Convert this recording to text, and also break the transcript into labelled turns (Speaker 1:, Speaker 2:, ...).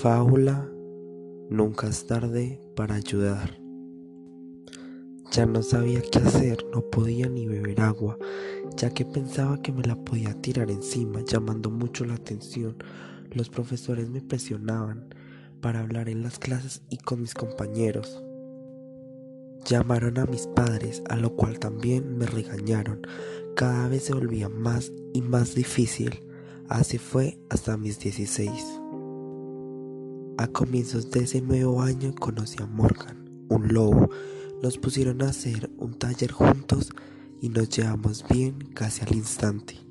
Speaker 1: Fábula Nunca es tarde para ayudar. Ya no sabía qué hacer, no podía ni beber agua, ya que pensaba que me la podía tirar encima, llamando mucho la atención. Los profesores me presionaban para hablar en las clases y con mis compañeros. Llamaron a mis padres, a lo cual también me regañaron. Cada vez se volvía más y más difícil. Así fue hasta mis 16. A comienzos de ese nuevo año conocí a Morgan, un lobo. Nos pusieron a hacer un taller juntos y nos llevamos bien casi al instante.